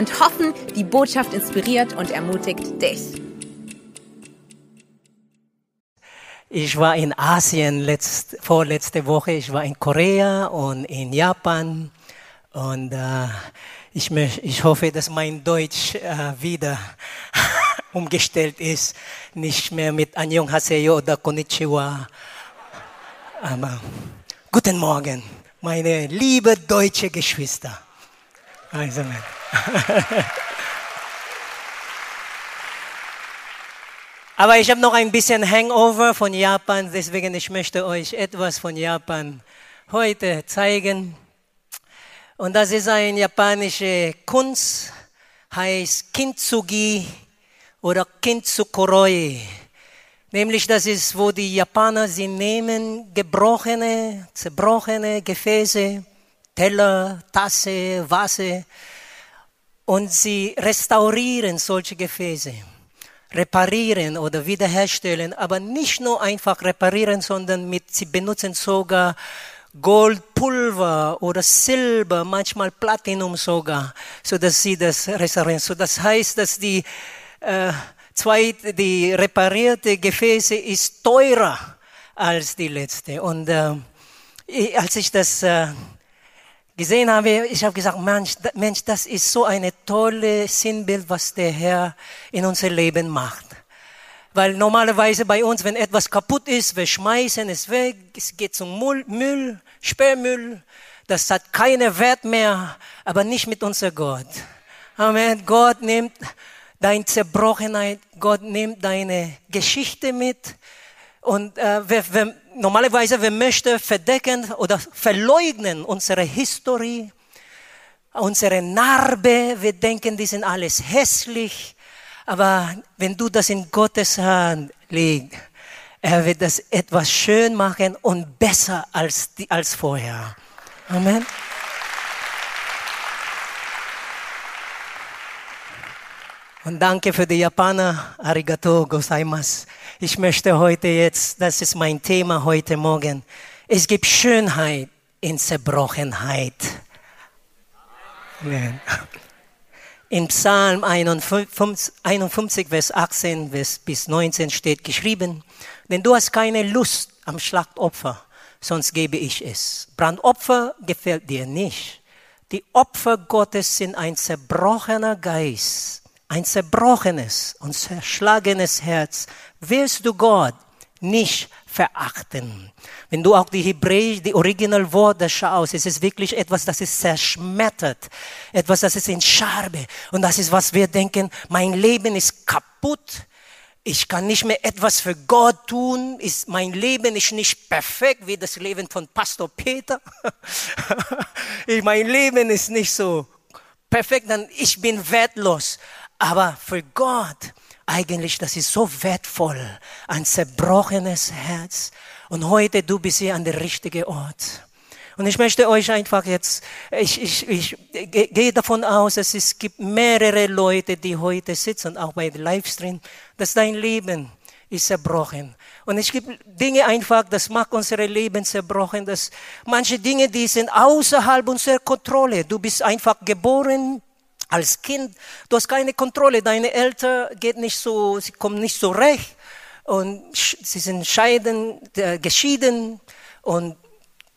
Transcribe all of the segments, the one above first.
und hoffen, die Botschaft inspiriert und ermutigt dich. Ich war in Asien letzt, vorletzte Woche. Ich war in Korea und in Japan. Und äh, ich, ich hoffe, dass mein Deutsch äh, wieder umgestellt ist. Nicht mehr mit Annyeonghaseyo oder Konnichiwa. Aber guten Morgen, meine liebe deutsche Geschwister. Also, Aber ich habe noch ein bisschen Hangover von Japan, deswegen ich möchte euch etwas von Japan heute zeigen. Und das ist eine japanische Kunst, heißt Kintsugi oder Kintsukoroi. Nämlich das ist, wo die Japaner sie nehmen, gebrochene, zerbrochene Gefäße, Teller, Tasse, Vase und sie restaurieren solche Gefäße, reparieren oder wiederherstellen, aber nicht nur einfach reparieren, sondern mit, sie benutzen sogar Goldpulver oder Silber, manchmal Platinum sogar, so dass sie das restaurieren. So das heißt, dass die äh, zwei, die reparierte Gefäße ist teurer als die letzte. Und äh, als ich das äh, gesehen habe, ich habe gesagt, Mensch, Mensch, das ist so eine tolle Sinnbild, was der Herr in unser Leben macht. Weil normalerweise bei uns, wenn etwas kaputt ist, wir schmeißen es weg, es geht zum Müll, Müll Sperrmüll, das hat keinen Wert mehr, aber nicht mit unser Gott. Amen. Gott nimmt deine Zerbrochenheit, Gott nimmt deine Geschichte mit und äh, wer, wer, normalerweise, wir möchten verdecken oder verleugnen unsere Historie, unsere Narbe. Wir denken, die sind alles hässlich. Aber wenn du das in Gottes Hand legst, er wird das etwas schön machen und besser als, die, als vorher. Amen. Und danke für die Japaner. Arigato gozaimasu. Ich möchte heute jetzt, das ist mein Thema heute Morgen. Es gibt Schönheit in Zerbrochenheit. Amen. In Psalm 51, 51, Vers 18 bis 19 steht geschrieben, denn du hast keine Lust am Schlachtopfer, sonst gebe ich es. Brandopfer gefällt dir nicht. Die Opfer Gottes sind ein zerbrochener Geist ein zerbrochenes und zerschlagenes Herz wirst du Gott nicht verachten. Wenn du auch die Hebräisch, die Originalworte schaust, ist es wirklich etwas, das ist zerschmettert. Etwas, das ist in Scharbe. Und das ist, was wir denken, mein Leben ist kaputt. Ich kann nicht mehr etwas für Gott tun. Ist, mein Leben ist nicht perfekt wie das Leben von Pastor Peter. mein Leben ist nicht so perfekt, dann ich bin wertlos. Aber für Gott, eigentlich, das ist so wertvoll. Ein zerbrochenes Herz. Und heute, du bist hier an der richtigen Ort. Und ich möchte euch einfach jetzt, ich, ich, ich gehe davon aus, dass es gibt mehrere Leute, die heute sitzen, auch bei dem Livestream, dass dein Leben ist zerbrochen. Und es gibt Dinge einfach, das macht unser Leben zerbrochen, dass manche Dinge, die sind außerhalb unserer Kontrolle. Du bist einfach geboren, als Kind, du hast keine Kontrolle. Deine Eltern geht nicht so, sie kommen nicht so recht. Und sie sind scheiden, äh, geschieden. Und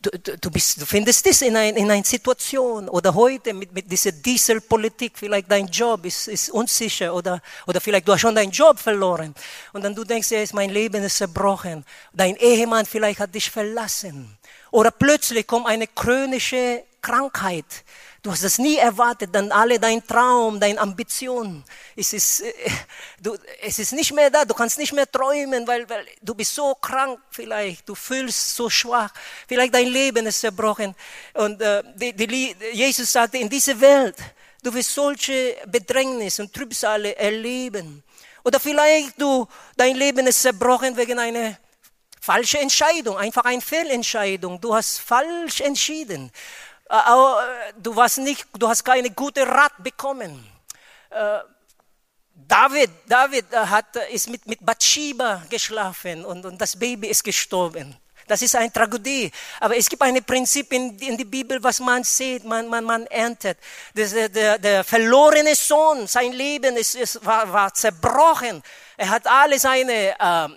du, du, bist, du findest das in, ein, in einer Situation. Oder heute mit, mit dieser Dieselpolitik, vielleicht dein Job ist, ist unsicher. Oder, oder vielleicht du hast schon deinen Job verloren. Und dann du denkst, ja, mein Leben ist zerbrochen. Dein Ehemann vielleicht hat dich verlassen. Oder plötzlich kommt eine chronische Krankheit Du hast es nie erwartet, dann alle dein Traum, deine Ambition. Es ist, äh, du, es ist nicht mehr da, du kannst nicht mehr träumen, weil, weil du bist so krank vielleicht, du fühlst so schwach, vielleicht dein Leben ist zerbrochen. Und äh, die, die, Jesus sagte, in dieser Welt, Du wirst solche Bedrängnis und Trübsale erleben. Oder vielleicht du, dein Leben ist zerbrochen wegen einer falschen Entscheidung, einfach eine Fehlentscheidung. Du hast falsch entschieden. Äh, du, warst nicht, du hast keine gute Rat bekommen. Äh, David, David äh, hat, ist mit, mit Bathsheba geschlafen und, und das Baby ist gestorben. Das ist eine Tragödie. Aber es gibt ein Prinzip in, in der Bibel, was man sieht, man, man, man erntet. Das, der, der verlorene Sohn, sein Leben ist, ist, war, war zerbrochen. Er hat alle seine äh,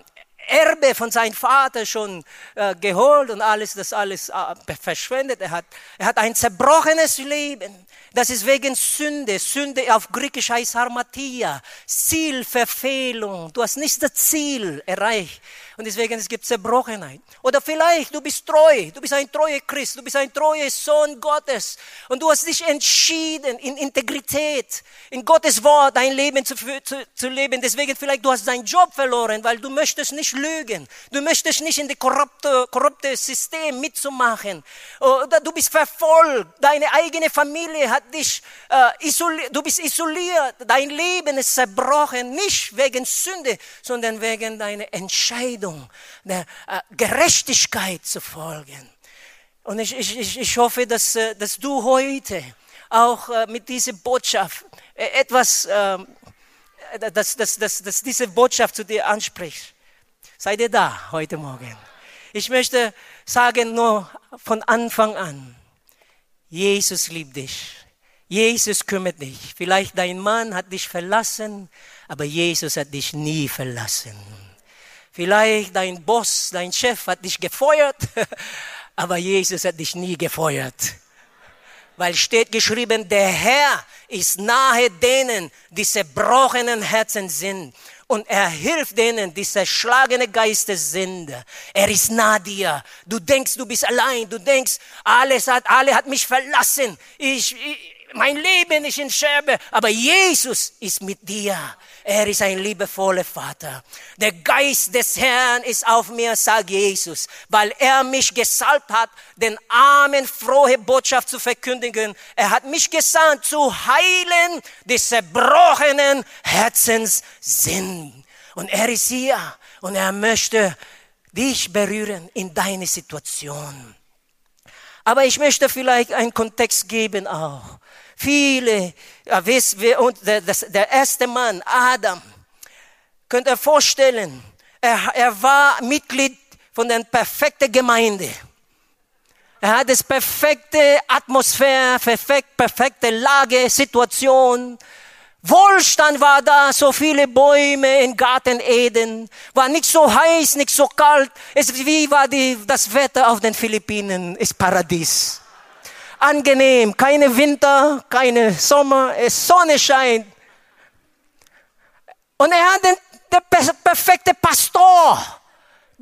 Erbe von seinem Vater schon äh, geholt und alles, das alles äh, verschwendet. Er hat, er hat ein zerbrochenes Leben. Das ist wegen Sünde. Sünde auf Griechisch heißt Harmatia. Zielverfehlung. Du hast nicht das Ziel erreicht. Und deswegen es gibt Zerbrochenheit. Oder vielleicht du bist treu, du bist ein treuer Christ, du bist ein treuer Sohn Gottes. Und du hast dich entschieden in Integrität, in Gottes Wort dein Leben zu, zu, zu leben. Deswegen vielleicht du hast deinen Job verloren, weil du möchtest nicht lügen, du möchtest nicht in das korrupte, korrupte System mitzumachen. Oder du bist verfolgt, deine eigene Familie hat dich äh, isoliert, du bist isoliert, dein Leben ist zerbrochen, nicht wegen Sünde, sondern wegen deiner Entscheidung Entscheidung, der äh, Gerechtigkeit zu folgen. Und ich, ich, ich hoffe, dass, äh, dass du heute auch äh, mit dieser Botschaft etwas, ähm, dass, dass, dass, dass diese Botschaft zu dir anspricht. Seid ihr da heute Morgen? Ich möchte sagen nur von Anfang an, Jesus liebt dich. Jesus kümmert dich. Vielleicht dein Mann hat dich verlassen, aber Jesus hat dich nie verlassen. Vielleicht dein Boss, dein Chef hat dich gefeuert, aber Jesus hat dich nie gefeuert. Weil steht geschrieben, der Herr ist nahe denen, die zerbrochenen Herzen sind. Und er hilft denen, die zerschlagene Geister sind. Er ist nah dir. Du denkst, du bist allein. Du denkst, alles hat, alle hat mich verlassen. Ich, ich mein Leben ist in Scherbe. Aber Jesus ist mit dir. Er ist ein liebevoller Vater. Der Geist des Herrn ist auf mir, sagt Jesus, weil er mich gesalbt hat, den Armen frohe Botschaft zu verkündigen. Er hat mich gesandt, zu heilen, die zerbrochenen Herzens sind. Und er ist hier und er möchte dich berühren in deine Situation. Aber ich möchte vielleicht einen Kontext geben auch. Viele, wisst, und der, der erste Mann, Adam, könnt ihr vorstellen, er, er war Mitglied von der perfekten Gemeinde. Er hat das perfekte Atmosphäre, perfekt, perfekte Lage, Situation. Wohlstand war da, so viele Bäume in Garten Eden, war nicht so heiß, nicht so kalt. Es, wie war die, das Wetter auf den Philippinen? Ist Paradies angenehm, keine Winter, keine Sommer, es Sonne scheint. Und er hat den, der perfekte Pastor.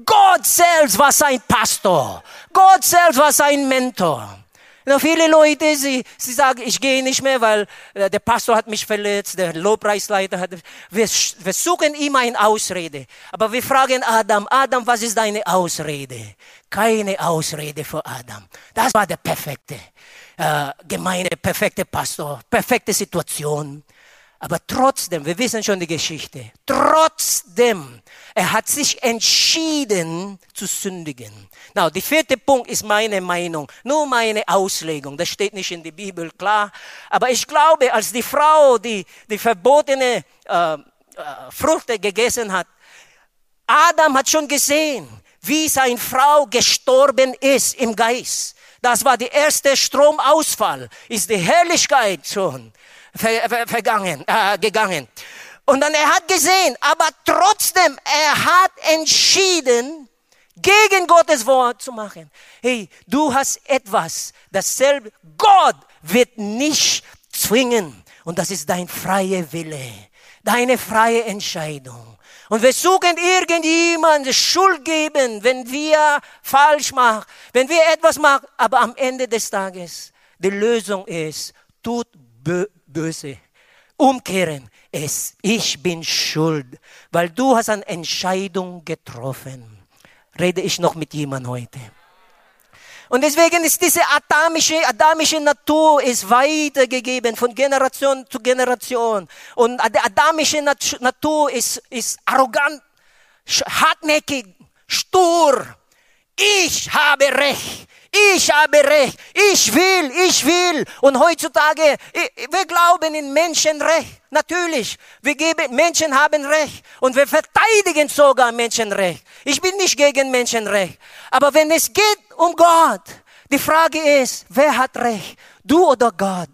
Gott selbst war sein Pastor. Gott selbst war sein Mentor. Und viele Leute, sie, sie sagen, ich gehe nicht mehr, weil äh, der Pastor hat mich verletzt, der Lobpreisleiter hat, wir, wir suchen immer eine Ausrede. Aber wir fragen Adam, Adam, was ist deine Ausrede? Keine Ausrede für Adam. Das war der perfekte äh, Gemeinde, perfekte Pastor, perfekte Situation. Aber trotzdem, wir wissen schon die Geschichte, trotzdem, er hat sich entschieden zu sündigen. Now, der vierte Punkt ist meine Meinung, nur meine Auslegung. Das steht nicht in der Bibel, klar. Aber ich glaube, als die Frau die, die verbotene äh, äh, Frucht gegessen hat, Adam hat schon gesehen, wie seine Frau gestorben ist im Geist. Das war der erste Stromausfall, ist die Herrlichkeit schon ver, ver, vergangen, äh, gegangen. Und dann er hat gesehen, aber trotzdem, er hat entschieden, gegen Gottes Wort zu machen. Hey, du hast etwas, dasselbe. Gott wird nicht zwingen. Und das ist dein freier Wille, deine freie Entscheidung. Und wir suchen irgendjemanden Schuld geben, wenn wir falsch machen, wenn wir etwas machen. Aber am Ende des Tages, die Lösung ist, tut böse. Umkehren es. Ich bin schuld, weil du hast eine Entscheidung getroffen. Rede ich noch mit jemandem heute? Und deswegen ist diese adamische, adamische Natur ist weitergegeben von Generation zu Generation. Und die adamische Natur ist, ist arrogant, hartnäckig, stur. Ich habe Recht. Ich habe Recht. Ich will, ich will. Und heutzutage, wir glauben in Menschenrecht. Natürlich. Wir geben, Menschen haben Recht. Und wir verteidigen sogar Menschenrecht. Ich bin nicht gegen Menschenrecht. Aber wenn es geht um Gott, die Frage ist, wer hat Recht? Du oder Gott?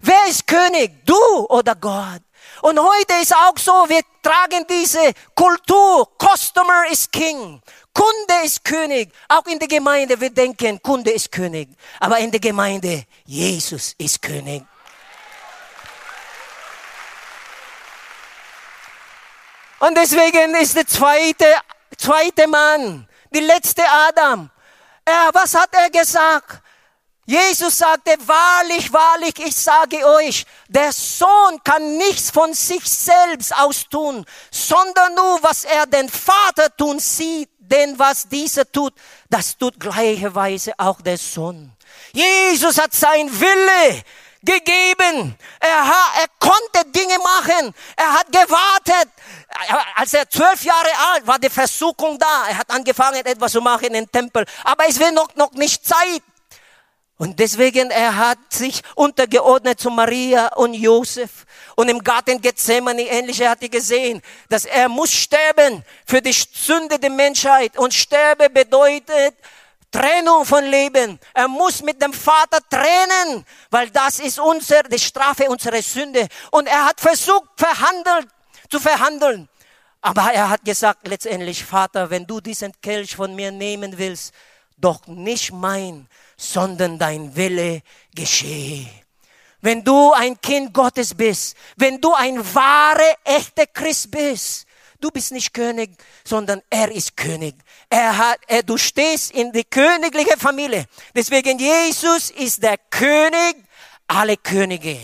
Wer ist König? Du oder Gott? Und heute ist auch so, wir tragen diese Kultur. Customer is King. Kunde ist König. Auch in der Gemeinde, wir denken, Kunde ist König. Aber in der Gemeinde, Jesus ist König. Und deswegen ist der zweite, zweite Mann, die letzte Adam. Er, was hat er gesagt? Jesus sagte, wahrlich, wahrlich, ich sage euch, der Sohn kann nichts von sich selbst aus tun, sondern nur, was er den Vater tun sieht. Denn was dieser tut, das tut gleicherweise auch der Sohn. Jesus hat sein Wille gegeben. Er, er konnte Dinge machen. Er hat gewartet. Als er zwölf Jahre alt war, die Versuchung da. Er hat angefangen, etwas zu machen im Tempel. Aber es war noch, noch nicht Zeit. Und deswegen, er hat sich untergeordnet zu Maria und Josef. Und im Garten Gethsemane ähnlich, er hatte gesehen, dass er muss sterben für die Sünde der Menschheit. Und Sterbe bedeutet Trennung von Leben. Er muss mit dem Vater trennen, weil das ist unser, die Strafe unserer Sünde. Und er hat versucht, verhandelt, zu verhandeln. Aber er hat gesagt letztendlich, Vater, wenn du diesen Kelch von mir nehmen willst, doch nicht mein, sondern dein Wille geschehe. Wenn du ein Kind Gottes bist, wenn du ein wahre, echter Christ bist, du bist nicht König, sondern er ist König. Er hat, er, du stehst in die königliche Familie. Deswegen Jesus ist der König aller Könige.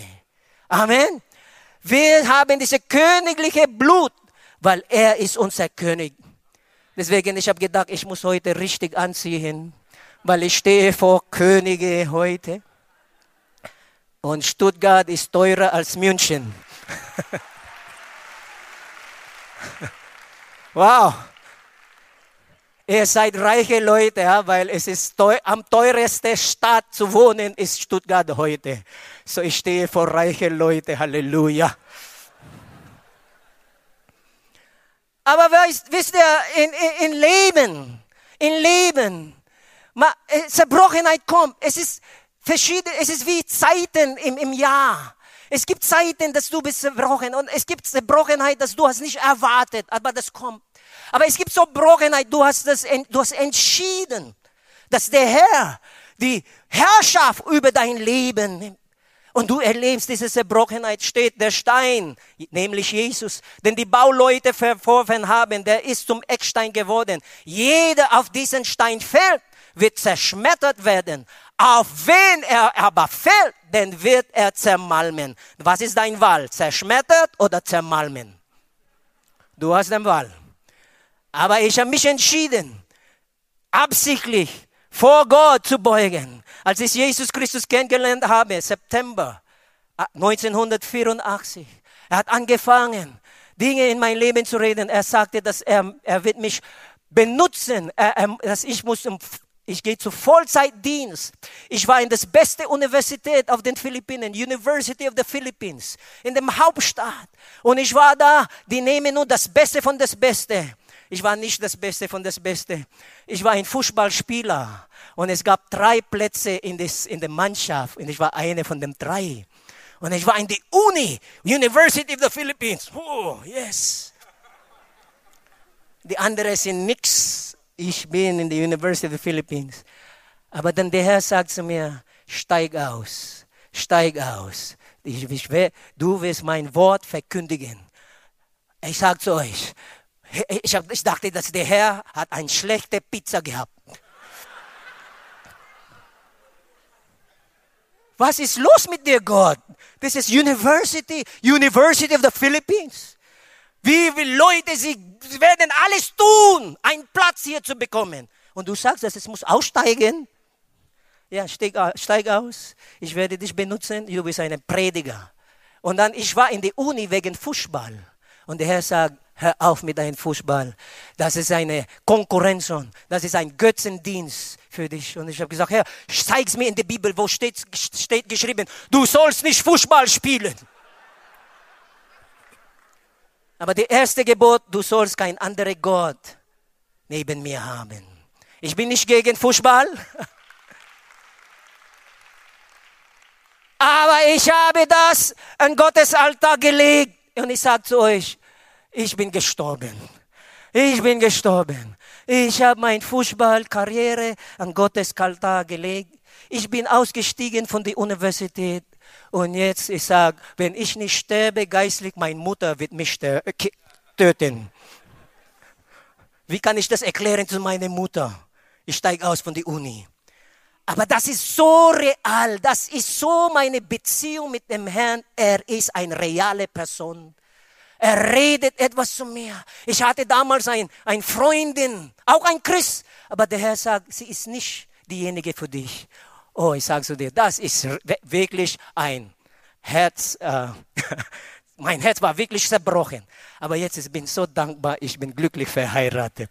Amen. Wir haben diese königliche Blut, weil er ist unser König. Deswegen, ich habe gedacht, ich muss heute richtig anziehen weil ich stehe vor Könige heute. Und Stuttgart ist teurer als München. wow. Ihr seid reiche Leute, ja, weil es ist teuer, am teuersten Stadt zu wohnen ist Stuttgart heute. So ich stehe vor reiche Leute, Halleluja. Aber wisst ihr, in, in, in Leben, in Leben, äh, Zerbrochenheit kommt. Es ist verschieden, es ist wie Zeiten im, im Jahr. Es gibt Zeiten, dass du bist zerbrochen und es gibt Zerbrochenheit, dass du hast nicht erwartet, aber das kommt. Aber es gibt so Brochenheit, du hast das, du hast entschieden, dass der Herr die Herrschaft über dein Leben nimmt. Und du erlebst diese Zerbrochenheit, steht der Stein, nämlich Jesus, den die Bauleute verworfen haben, der ist zum Eckstein geworden. Jeder auf diesen Stein fällt, wird zerschmettert werden. Auf wen er aber fällt, den wird er zermalmen. Was ist dein Wahl? Zerschmettert oder zermalmen? Du hast den Wahl. Aber ich habe mich entschieden, absichtlich vor Gott zu beugen. Als ich Jesus Christus kennengelernt habe, September 1984, er hat angefangen, Dinge in mein Leben zu reden. Er sagte, dass er, er wird mich benutzen, er, er, dass ich muss ich gehe zu Vollzeitdienst. Ich war in der beste Universität auf den Philippinen, University of the Philippines, in dem Hauptstadt. Und ich war da, die nehmen nur das Beste von das Beste. Ich war nicht das Beste von das Beste. Ich war ein Fußballspieler und es gab drei Plätze in, des, in der Mannschaft und ich war eine von den drei. Und ich war in die Uni, University of the Philippines. Oh, yes. Die anderen sind nichts ich bin in der University of the Philippines. Aber dann der Herr sagt zu mir, steig aus, steig aus. Ich, ich, du wirst mein Wort verkündigen. Ich sage zu euch, ich, hab, ich dachte, dass der Herr hat eine schlechte Pizza gehabt. Was ist los mit dir, Gott? This is University, University of the Philippines. Wie viele Leute, sie werden alles tun, einen Platz hier zu bekommen. Und du sagst, dass es muss aussteigen. ja, steig, steig aus, ich werde dich benutzen, du bist ein Prediger. Und dann, ich war in der Uni wegen Fußball. Und der Herr sagt, hör auf mit deinem Fußball. Das ist eine Konkurrenz, das ist ein Götzendienst für dich. Und ich habe gesagt, Herr, zeig's mir in der Bibel, wo steht, steht geschrieben, du sollst nicht Fußball spielen. Aber der erste Gebot, du sollst kein anderer Gott neben mir haben. Ich bin nicht gegen Fußball. Aber ich habe das an Gottes Altar gelegt. Und ich sage zu euch, ich bin gestorben. Ich bin gestorben. Ich habe meine Fußballkarriere an Gottes Altar gelegt. Ich bin ausgestiegen von der Universität. Und jetzt, ich sage, wenn ich nicht sterbe geistlich, meine Mutter wird mich töten. Wie kann ich das erklären zu meiner Mutter? Ich steige aus von der Uni. Aber das ist so real, das ist so meine Beziehung mit dem Herrn. Er ist eine reale Person. Er redet etwas zu mir. Ich hatte damals ein, eine Freundin, auch ein Christ, aber der Herr sagt, sie ist nicht diejenige für dich. Oh, ich sage zu dir, das ist wirklich ein Herz, äh, mein Herz war wirklich zerbrochen. Aber jetzt ich bin so dankbar, ich bin glücklich verheiratet.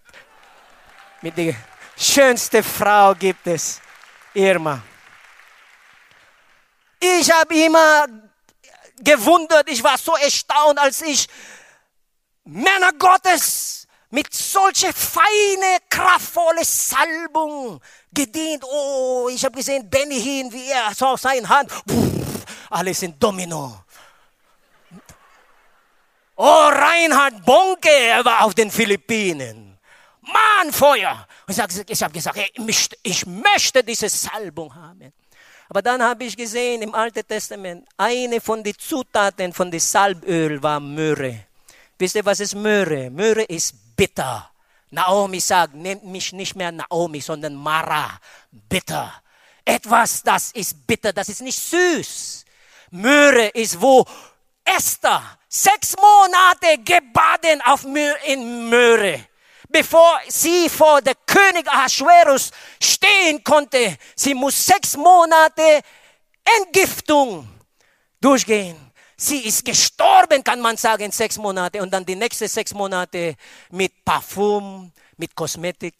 Mit der schönsten Frau gibt es, Irma. Ich habe immer gewundert, ich war so erstaunt, als ich Männer Gottes mit solche feine, kraftvolle Salbung gedient. Oh, ich habe gesehen, Benny hin, wie er so seine Hand, pff, alles in Domino. Oh, Reinhard Bonke, er war auf den Philippinen. Mann, Feuer. Ich habe gesagt, ich möchte diese Salbung haben. Aber dann habe ich gesehen im Alten Testament, eine von den Zutaten von dem Salböl war Möhre. Wisst ihr, was ist Möhre? Möhre ist bitter. Naomi sagt, nennt mich nicht mehr Naomi, sondern Mara, bitter. Etwas, das ist bitter, das ist nicht süß. Möhre ist, wo Esther sechs Monate gebaden auf Möhre, in Möhre bevor sie vor der König Ahasuerus stehen konnte. Sie muss sechs Monate Entgiftung durchgehen. Sie ist gestorben, kann man sagen, sechs Monate. Und dann die nächsten sechs Monate mit Parfum, mit Kosmetik.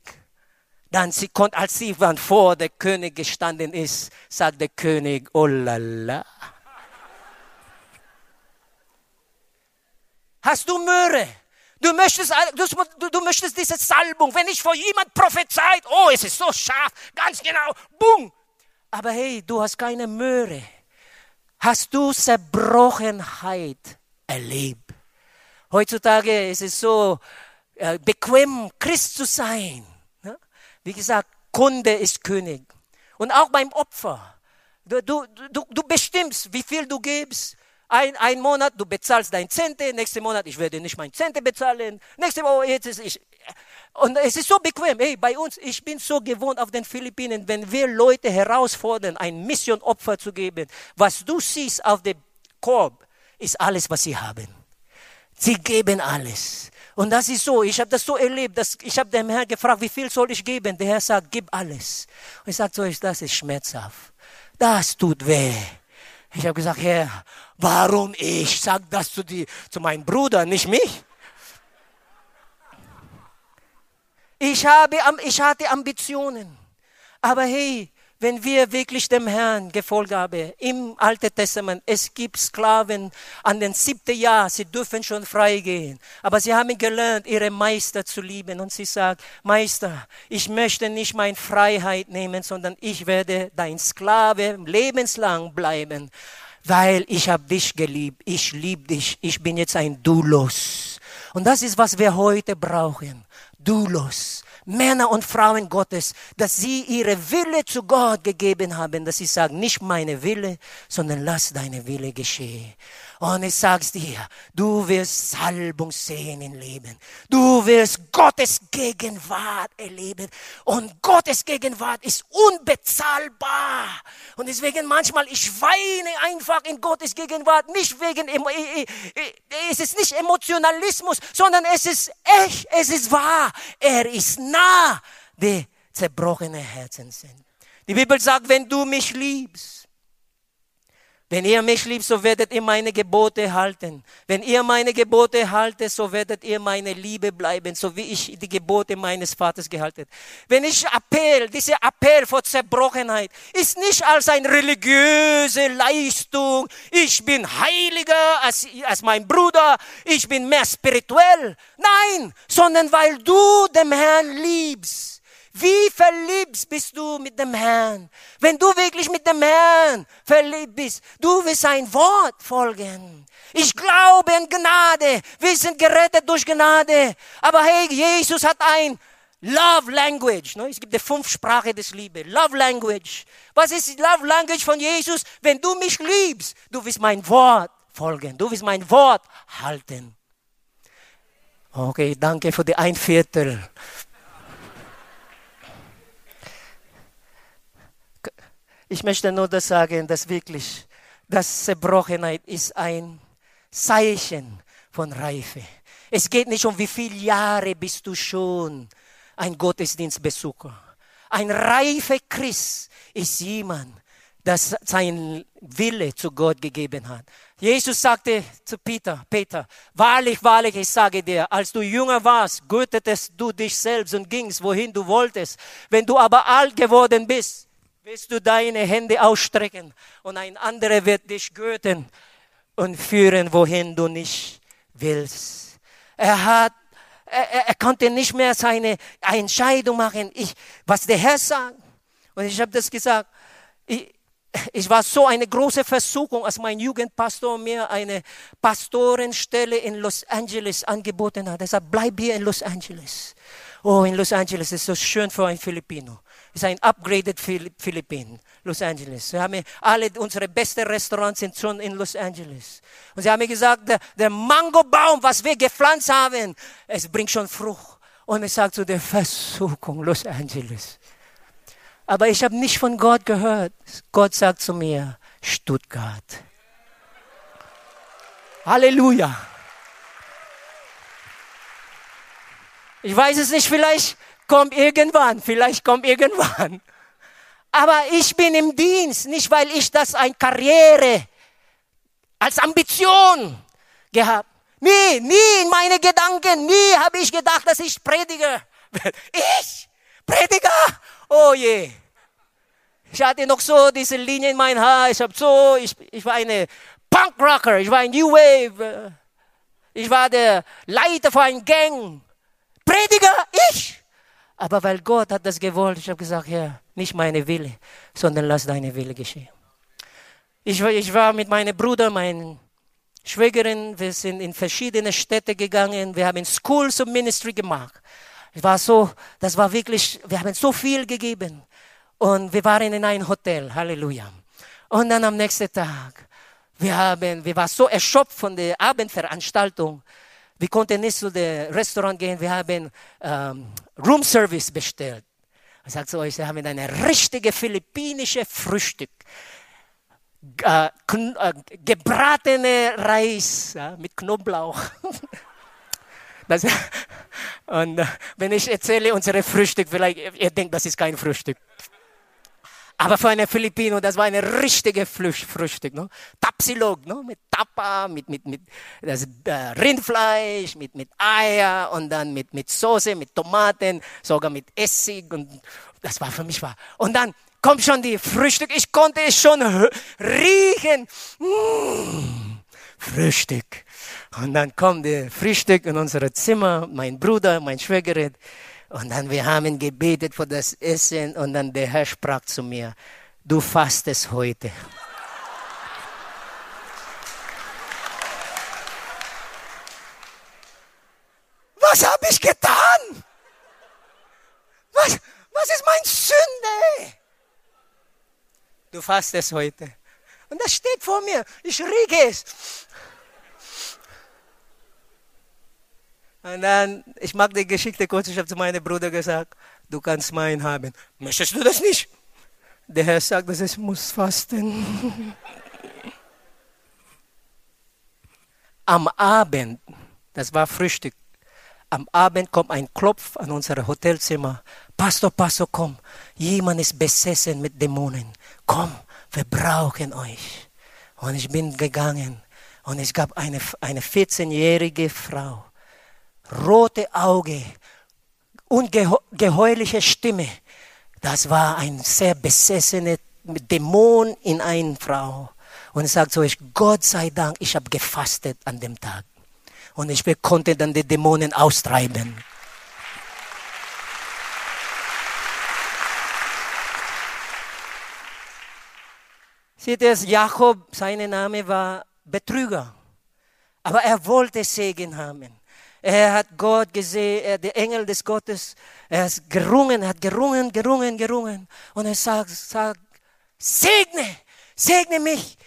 Dann sie konnte, als sie dann vor der König gestanden ist, sagt der König, oh la la. Hast du Möhre? Du möchtest, du, du möchtest diese Salbung. Wenn ich vor jemand prophezeit, oh, es ist so scharf, ganz genau, boom. Aber hey, du hast keine Möhre. Hast du Zerbrochenheit erlebt? Heutzutage ist es so äh, bequem, Christ zu sein. Ne? Wie gesagt, Kunde ist König. Und auch beim Opfer. Du, du, du, du bestimmst, wie viel du gibst. Ein, ein Monat, du bezahlst dein Zente, nächsten Monat, ich werde nicht mein Zente bezahlen, nächste Woche, jetzt ist ich. Und es ist so bequem. Hey, bei uns, ich bin so gewohnt auf den Philippinen, wenn wir Leute herausfordern, ein Missionopfer zu geben, was du siehst auf dem Korb, ist alles, was sie haben. Sie geben alles. Und das ist so, ich habe das so erlebt, dass ich habe dem Herrn gefragt, wie viel soll ich geben? Der Herr sagt, gib alles. Und ich sage zu euch, das ist schmerzhaft. Das tut weh. Ich habe gesagt, Herr, warum ich? Sag das zu, die, zu meinem Bruder, nicht mich. Ich, habe, ich hatte Ambitionen. Aber hey, wenn wir wirklich dem Herrn gefolgt haben, im Alten Testament, es gibt Sklaven an den siebten Jahr, sie dürfen schon freigehen. Aber sie haben gelernt, ihre Meister zu lieben. Und sie sagt, Meister, ich möchte nicht meine Freiheit nehmen, sondern ich werde dein Sklave lebenslang bleiben, weil ich habe dich geliebt. Ich liebe dich. Ich bin jetzt ein Dulos. Und das ist, was wir heute brauchen. Dulos. Männer und Frauen Gottes, dass sie ihre Wille zu Gott gegeben haben, dass sie sagen, nicht meine Wille, sondern lass deine Wille geschehen. Und ich sag's dir, du wirst Salbung sehen im Leben. Du wirst Gottes Gegenwart erleben. Und Gottes Gegenwart ist unbezahlbar. Und deswegen manchmal, ich weine einfach in Gottes Gegenwart, nicht wegen, es ist nicht Emotionalismus, sondern es ist echt, es ist wahr. Er ist nah, die zerbrochene Herzen sind. Die Bibel sagt, wenn du mich liebst, wenn ihr mich liebt, so werdet ihr meine Gebote halten. Wenn ihr meine Gebote haltet, so werdet ihr meine Liebe bleiben, so wie ich die Gebote meines Vaters gehalten. Wenn ich Appell, diese Appell vor Zerbrochenheit, ist nicht als eine religiöse Leistung. Ich bin heiliger als, als mein Bruder. Ich bin mehr spirituell. Nein, sondern weil du dem Herrn liebst. Wie verliebt bist du mit dem Herrn? Wenn du wirklich mit dem Herrn verliebt bist, du wirst sein Wort folgen. Ich glaube in Gnade. Wir sind gerettet durch Gnade. Aber hey, Jesus hat ein Love Language. Es gibt die fünf Sprachen des Liebe. Love Language. Was ist die Love Language von Jesus? Wenn du mich liebst, du wirst mein Wort folgen. Du wirst mein Wort halten. Okay, danke für die ein Viertel. Ich möchte nur das sagen, dass wirklich das Zerbrochenheit ist ein Zeichen von Reife. Es geht nicht um wie viele Jahre bist du schon ein Gottesdienstbesucher. Ein reifer Christ ist jemand, das sein Wille zu Gott gegeben hat. Jesus sagte zu Peter, Peter, wahrlich, wahrlich, ich sage dir, als du jünger warst, gürtetest du dich selbst und gingst, wohin du wolltest. Wenn du aber alt geworden bist, wirst du deine Hände ausstrecken und ein anderer wird dich gürten und führen, wohin du nicht willst. Er hat, er, er konnte nicht mehr seine Entscheidung machen, ich, was der Herr sagt. Und ich habe das gesagt. Ich, ich war so eine große Versuchung, als mein Jugendpastor mir eine Pastorenstelle in Los Angeles angeboten hat. Er sagt, bleib hier in Los Angeles. Oh, in Los Angeles ist so schön für ein Filipino ist ein upgraded Philippinen, Los Angeles. Wir haben alle unsere besten Restaurants sind schon in Los Angeles. Und sie haben gesagt, der, der Mangobaum, was wir gepflanzt haben, es bringt schon Frucht. Und ich sage zu der Versuchung, Los Angeles. Aber ich habe nicht von Gott gehört. Gott sagt zu mir, Stuttgart. Halleluja. Ich weiß es nicht, vielleicht kommt irgendwann, vielleicht kommt irgendwann. Aber ich bin im Dienst, nicht weil ich das ein Karriere als Ambition gehabt. Nie, nie in meine Gedanken, nie habe ich gedacht, dass ich predige. Ich? Prediger? Oh je. Ich hatte noch so diese Linie in mein Haar. Ich habe so, ich, ich war eine Punkrocker, ich war ein New Wave. Ich war der Leiter von einem Gang. Prediger? Ich? Aber weil Gott hat das gewollt, ich habe gesagt, Herr, nicht meine Wille, sondern lass deine Wille geschehen. Ich, ich war mit meinem Bruder, meinen Schwägerin, wir sind in verschiedene Städte gegangen, wir haben Schools of Ministry gemacht. Es war so, das war wirklich, wir haben so viel gegeben. Und wir waren in einem Hotel, Halleluja. Und dann am nächsten Tag, wir haben, wir waren so erschöpft von der Abendveranstaltung, wir konnten nicht zu dem Restaurant gehen, wir haben ähm, Room Service bestellt. Ich sage zu euch, wir haben ein richtiges philippinisches Frühstück. Äh, äh, gebratene Reis ja, mit Knoblauch. Das, und äh, wenn ich erzähle unsere Frühstück, vielleicht ihr denkt, das ist kein Frühstück. Aber für eine Filipino, das war ein richtiges Frühstück. No? Tapsilog, no? mit Tapa, mit, mit, mit das, äh, Rindfleisch, mit, mit Eier und dann mit, mit Soße, mit Tomaten, sogar mit Essig. Und das war für mich wahr. Und dann kommt schon die Frühstück. Ich konnte es schon riechen. Mmh, Frühstück. Und dann kommt der Frühstück in unser Zimmer. Mein Bruder, mein Schwägerin und dann wir haben gebetet für das Essen und dann der Herr sprach zu mir, du fastest heute. Was habe ich getan? Was, was ist mein Sünde? Du fastest heute. Und das steht vor mir. Ich rieche es. Und dann, ich mag die Geschichte kurz, ich habe zu meinem Bruder gesagt, du kannst meinen haben. Möchtest du das nicht? Der Herr sagt, dass ich muss fasten. Am Abend, das war Frühstück, am Abend kommt ein Klopf an unser Hotelzimmer. Pastor, Pastor, komm. Jemand ist besessen mit Dämonen. Komm, wir brauchen euch. Und ich bin gegangen und es gab eine, eine 14-jährige Frau, rote Auge, ungeheuerliche Stimme. Das war ein sehr besessener Dämon in einer Frau. Und ich sage zu euch, Gott sei Dank, ich habe gefastet an dem Tag. Und ich konnte dann die Dämonen austreiben. Seht ihr, Jakob, sein Name war Betrüger. Aber er wollte Segen haben. Er hat Gott gesehen, er, der Engel des Gottes, er hat gerungen, hat gerungen, gerungen, gerungen. Und er sagt, sagt, segne, segne mich,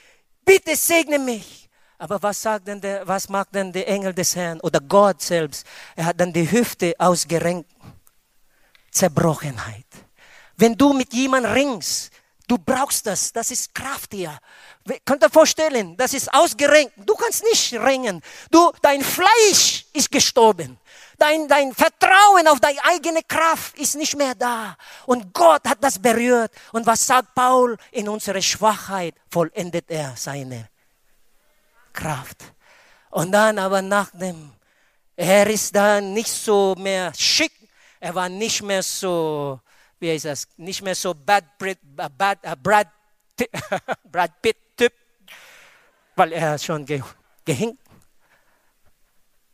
bitte segne mich. Aber was sagt denn der, was macht denn der Engel des Herrn oder Gott selbst? Er hat dann die Hüfte ausgerenkt. Zerbrochenheit. Wenn du mit jemandem ringst, Du brauchst das, das ist Kraft hier. Könnt ihr vorstellen, das ist ausgerenkt. Du kannst nicht ringen. Du, dein Fleisch ist gestorben. Dein, dein Vertrauen auf deine eigene Kraft ist nicht mehr da. Und Gott hat das berührt. Und was sagt Paul? In unserer Schwachheit vollendet er seine Kraft. Und dann aber nach dem, er ist dann nicht so mehr schick. Er war nicht mehr so wie heißt das, nicht mehr so Bad, Brit, äh, Bad, uh, Brad, Brad Pitt-Typ, weil er schon ge, gehinkt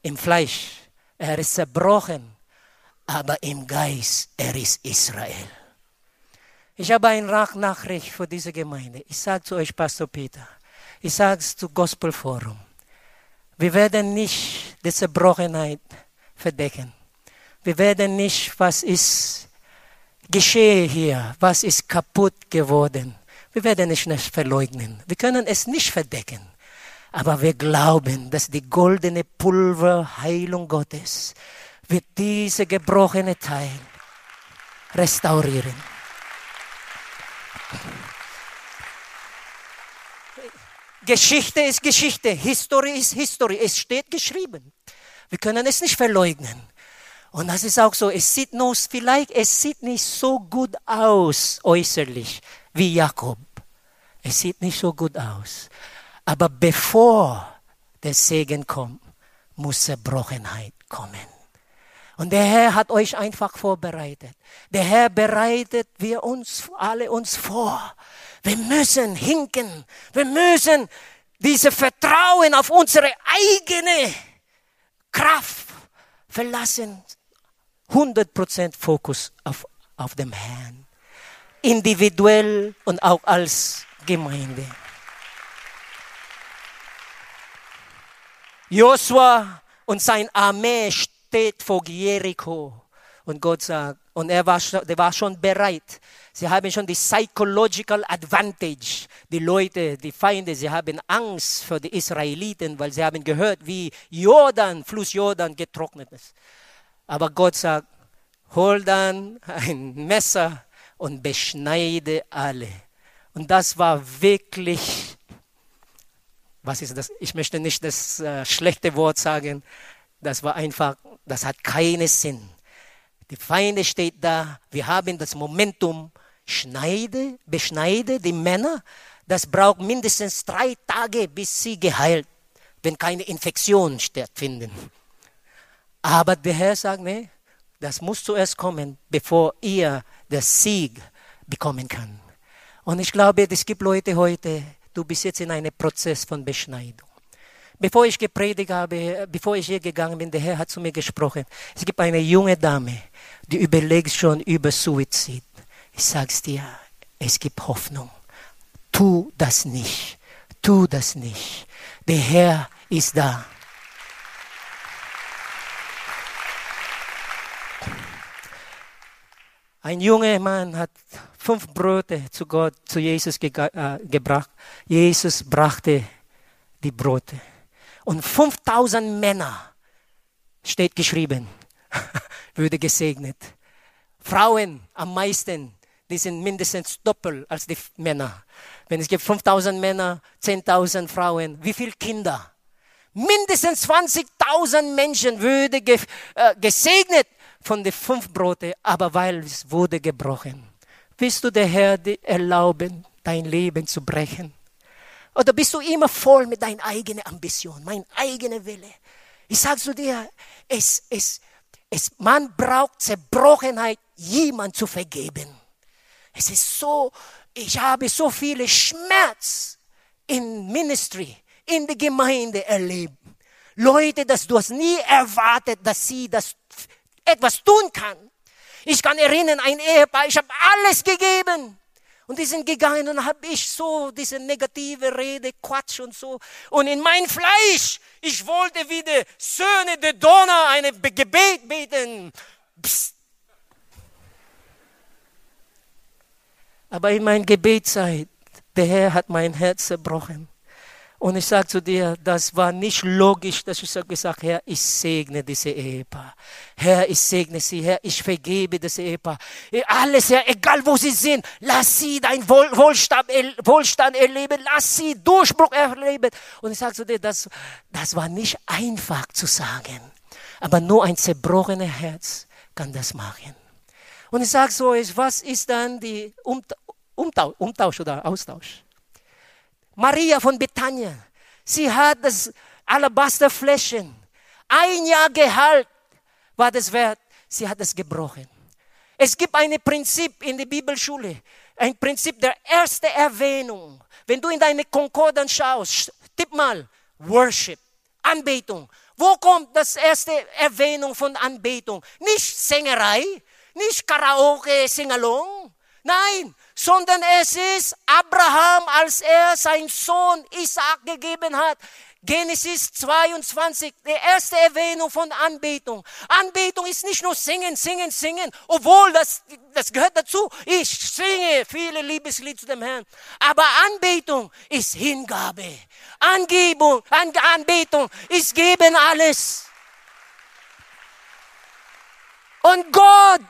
im Fleisch. Er ist zerbrochen, aber im Geist, er ist Israel. Ich habe eine Nachricht für diese Gemeinde. Ich sage zu euch, Pastor Peter, ich sage es zu Gospel Forum. Wir werden nicht die Zerbrochenheit verdecken. Wir werden nicht, was ist geschehe hier? Was ist kaputt geworden? Wir werden es nicht verleugnen. Wir können es nicht verdecken. Aber wir glauben, dass die goldene Pulver Heilung Gottes wird diese gebrochene Teil restaurieren. Geschichte ist Geschichte, History ist History. Es steht geschrieben. Wir können es nicht verleugnen. Und das ist auch so, es sieht nur, vielleicht, es sieht nicht so gut aus äußerlich wie Jakob. Es sieht nicht so gut aus. Aber bevor der Segen kommt, muss Zerbrochenheit kommen. Und der Herr hat euch einfach vorbereitet. Der Herr bereitet wir uns alle uns vor. Wir müssen hinken. Wir müssen diese Vertrauen auf unsere eigene Kraft verlassen 100% Fokus auf, auf dem Herrn. Individuell und auch als Gemeinde. Josua und sein Armee steht vor Jericho. Und Gott sagt, und er war, der war schon bereit. Sie haben schon die psychological advantage. Die Leute, die Feinde, sie haben Angst vor die Israeliten, weil sie haben gehört, wie Jordan, Fluss Jordan getrocknet ist. Aber Gott sagt, hol dann ein Messer und beschneide alle. Und das war wirklich, was ist das? Ich möchte nicht das äh, schlechte Wort sagen. Das war einfach, das hat keinen Sinn. Die Feinde steht da, wir haben das Momentum, schneide, beschneide die Männer. Das braucht mindestens drei Tage, bis sie geheilt, wenn keine Infektionen stattfinden. Aber der Herr sagt, nee, das muss zuerst kommen, bevor ihr das Sieg bekommen kann. Und ich glaube, es gibt Leute heute, du bist jetzt in einem Prozess von Beschneidung. Bevor ich gepredigt habe, bevor ich hier gegangen bin, der Herr hat zu mir gesprochen. Es gibt eine junge Dame, die überlegt schon über Suizid. Ich sag's dir, es gibt Hoffnung. Tu das nicht. Tu das nicht. Der Herr ist da. Ein junger Mann hat fünf Brote zu Gott, zu Jesus ge äh, gebracht. Jesus brachte die Brote. Und 5000 Männer, steht geschrieben, würde gesegnet. Frauen am meisten, die sind mindestens doppelt als die Männer. Wenn es gibt 5000 Männer, 10.000 Frauen, wie viele Kinder? Mindestens 20.000 Menschen würde ge, äh, gesegnet von den fünf Brote, aber weil es wurde gebrochen. Willst du der Herr erlauben, dein Leben zu brechen? Oder bist du immer voll mit deiner eigenen Ambition, mein eigener Wille? Ich sage zu dir, es, es, es, man braucht Zerbrochenheit, jemand zu vergeben. Es ist so, ich habe so viele Schmerz in Ministry, in der Gemeinde erlebt. Leute, dass du hast nie erwartet, dass sie das etwas tun kann. Ich kann erinnern, ein Ehepaar, ich habe alles gegeben. Und die sind gegangen und habe ich so diese negative Rede, Quatsch und so. Und in mein Fleisch, ich wollte wieder Söhne der Donner ein Gebet beten. Psst. Aber in meiner Gebetszeit, der Herr hat mein Herz zerbrochen. Und ich sage zu dir, das war nicht logisch, dass ich gesagt Herr, ich segne diese Ehepaar. Herr, ich segne sie. Herr, ich vergebe das Ehepaar. Alles, Herr, egal wo sie sind, lass sie dein Wohlstand, Wohlstand erleben. Lass sie Durchbruch erleben. Und ich sage zu dir, das, das war nicht einfach zu sagen. Aber nur ein zerbrochenes Herz kann das machen. Und ich sage so, was ist dann die Umtausch, Umtausch oder Austausch? Maria von Bethanien, sie hat das Alabasterfläschchen, ein Jahr Gehalt war das wert, sie hat es gebrochen. Es gibt ein Prinzip in der Bibelschule, ein Prinzip der ersten Erwähnung. Wenn du in deine Konkordanz schaust, tipp mal, Worship, Anbetung. Wo kommt das erste Erwähnung von Anbetung? Nicht Sängerei, nicht Karaoke, Singalong. Nein, sondern es ist Abraham, als er seinen Sohn Isaac gegeben hat. Genesis 22, die erste Erwähnung von Anbetung. Anbetung ist nicht nur singen, singen, singen, obwohl das, das gehört dazu. Ich singe viele Liebeslieder zu dem Herrn. Aber Anbetung ist Hingabe. Angebung, Anbetung ist geben alles. Und Gott,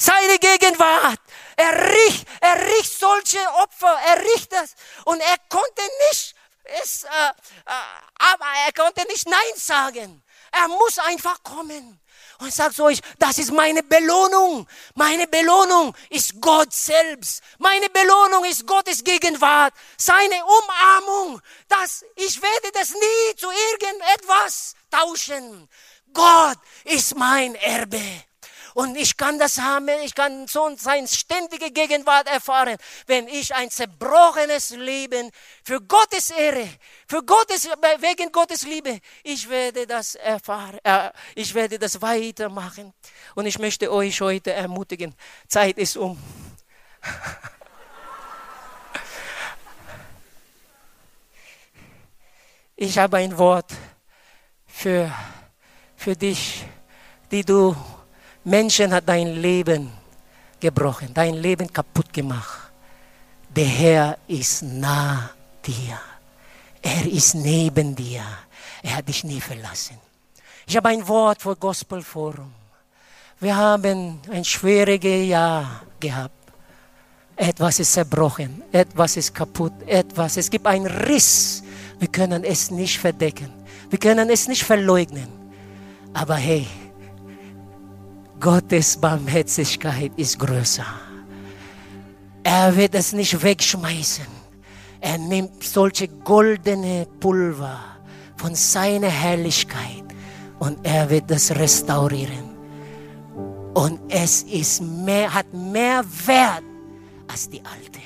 seine Gegenwart, er riecht, er riecht solche Opfer, er riecht das. Und er konnte nicht, es, äh, äh, aber er konnte nicht Nein sagen. Er muss einfach kommen. Und sagt ich, das ist meine Belohnung. Meine Belohnung ist Gott selbst. Meine Belohnung ist Gottes Gegenwart. Seine Umarmung. Das, ich werde das nie zu irgendetwas tauschen. Gott ist mein Erbe. Und ich kann das haben, ich kann so sein ständige Gegenwart erfahren, wenn ich ein zerbrochenes Leben für Gottes Ehre, für Gottes, wegen Gottes Liebe, ich werde das erfahren, äh, ich werde das weitermachen. Und ich möchte euch heute ermutigen, Zeit ist um. Ich habe ein Wort für, für dich, die du Menschen hat dein Leben gebrochen, dein Leben kaputt gemacht. Der Herr ist nah dir. Er ist neben dir. Er hat dich nie verlassen. Ich habe ein Wort für Gospel Forum. Wir haben ein schwieriges Jahr gehabt. Etwas ist zerbrochen, etwas ist kaputt, etwas. Es gibt einen Riss. Wir können es nicht verdecken. Wir können es nicht verleugnen. Aber hey, Gottes Barmherzigkeit ist größer. Er wird es nicht wegschmeißen. Er nimmt solche goldene Pulver von seiner Herrlichkeit und er wird das restaurieren. Und es ist mehr, hat mehr Wert als die alte.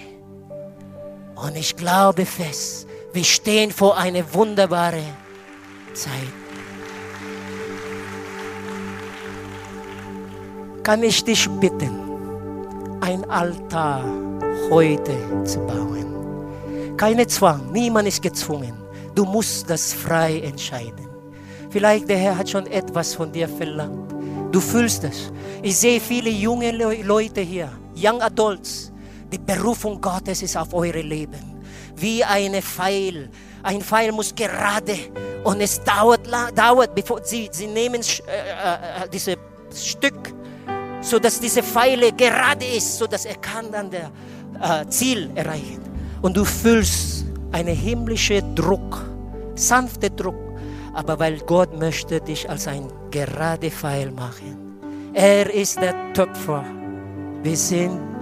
Und ich glaube fest, wir stehen vor einer wunderbaren Zeit. Kann ich dich bitten, ein Altar heute zu bauen. Keine Zwang, niemand ist gezwungen. Du musst das frei entscheiden. Vielleicht der Herr hat schon etwas von dir verlangt. Du fühlst es. Ich sehe viele junge Leute hier, Young Adults. Die Berufung Gottes ist auf eure Leben. Wie eine Pfeil. Ein Pfeil muss gerade und es dauert, dauert bevor sie, sie nehmen äh, äh, dieses Stück so dass diese Pfeile gerade ist, so dass er kann dann der äh, Ziel erreichen. Und du fühlst einen himmlischen Druck, sanfte Druck. aber weil Gott möchte dich als ein gerade Pfeil machen. Er ist der Töpfer. Wir sind